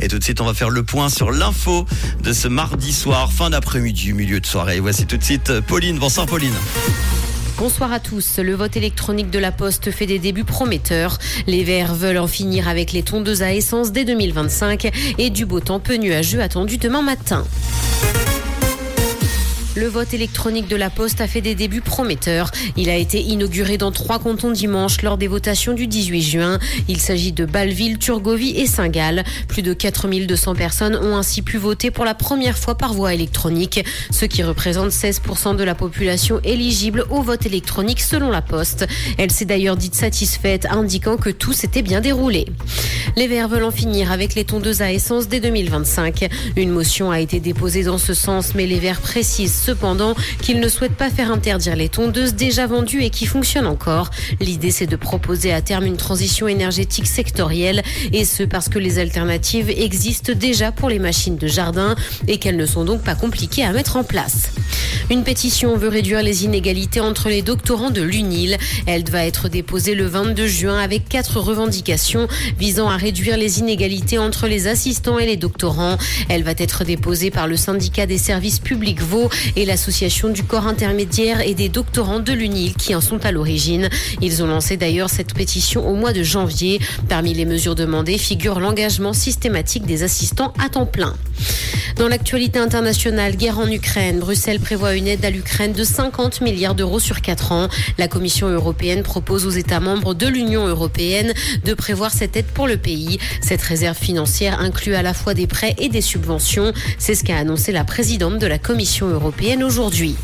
Et tout de suite, on va faire le point sur l'info de ce mardi soir, fin d'après-midi, milieu de soirée. Voici tout de suite Pauline. Bonsoir Pauline. Bonsoir à tous. Le vote électronique de la Poste fait des débuts prometteurs. Les Verts veulent en finir avec les tondeuses à essence dès 2025 et du beau temps peu nuageux attendu demain matin. Le vote électronique de la Poste a fait des débuts prometteurs. Il a été inauguré dans trois cantons dimanche lors des votations du 18 juin. Il s'agit de Bâle-Ville, Turgovie et Saint-Gall. Plus de 4200 personnes ont ainsi pu voter pour la première fois par voie électronique, ce qui représente 16% de la population éligible au vote électronique selon la Poste. Elle s'est d'ailleurs dite satisfaite, indiquant que tout s'était bien déroulé. Les Verts veulent en finir avec les tondeuses à essence dès 2025. Une motion a été déposée dans ce sens, mais les Verts précisent cependant qu'ils ne souhaitent pas faire interdire les tondeuses déjà vendues et qui fonctionnent encore. L'idée, c'est de proposer à terme une transition énergétique sectorielle et ce parce que les alternatives existent déjà pour les machines de jardin et qu'elles ne sont donc pas compliquées à mettre en place. Une pétition veut réduire les inégalités entre les doctorants de l'UNIL. Elle va être déposée le 22 juin avec quatre revendications visant à réduire les inégalités entre les assistants et les doctorants. Elle va être déposée par le syndicat des services publics Vaux et l'association du corps intermédiaire et des doctorants de l'UNIL qui en sont à l'origine. Ils ont lancé d'ailleurs cette pétition au mois de janvier. Parmi les mesures demandées figure l'engagement systématique des assistants à temps plein. Dans l'actualité internationale, guerre en Ukraine, Bruxelles prévoit une aide à l'Ukraine de 50 milliards d'euros sur 4 ans. La Commission européenne propose aux États membres de l'Union européenne de prévoir cette aide pour le pays. Cette réserve financière inclut à la fois des prêts et des subventions. C'est ce qu'a annoncé la présidente de la Commission européenne aujourd'hui.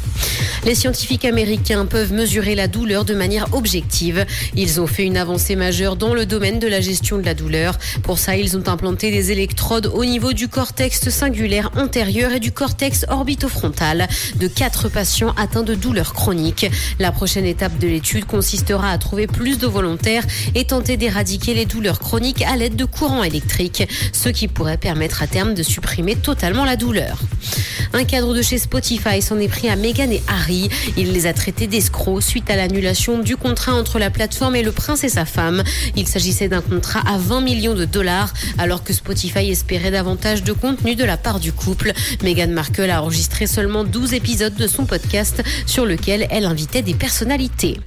Les scientifiques américains peuvent mesurer la douleur de manière objective. Ils ont fait une avancée majeure dans le domaine de la gestion de la douleur. Pour ça, ils ont implanté des électrodes au niveau du cortex singulaire antérieur et du cortex orbitofrontal de quatre patients atteints de douleurs chroniques. La prochaine étape de l'étude consistera à trouver plus de volontaires et tenter d'éradiquer les douleurs chroniques à l'aide de courants électriques, ce qui pourrait permettre à terme de supprimer totalement la douleur. Un cadre de chez Spotify s'en est pris à Meghan et Harry. Il les a traités d'escrocs suite à l'annulation du contrat entre la plateforme et le prince et sa femme. Il s'agissait d'un contrat à 20 millions de dollars, alors que Spotify espérait davantage de contenu de la part du couple. Meghan Markle a enregistré seulement 12 épisodes de son podcast sur lequel elle invitait des personnalités.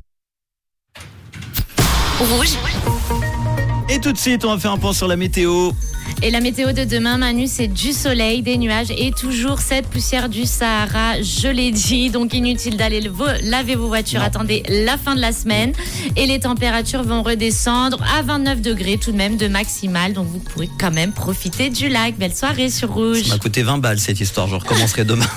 Et tout de suite, on va faire un point sur la météo. Et la météo de demain, Manu, c'est du soleil, des nuages et toujours cette poussière du Sahara. Je l'ai dit, donc inutile d'aller laver vos voitures. Attendez la fin de la semaine. Et les températures vont redescendre à 29 degrés tout de même de maximal. Donc vous pourrez quand même profiter du lac. Belle soirée sur Rouge. Ça m'a coûté 20 balles cette histoire. Je recommencerai demain.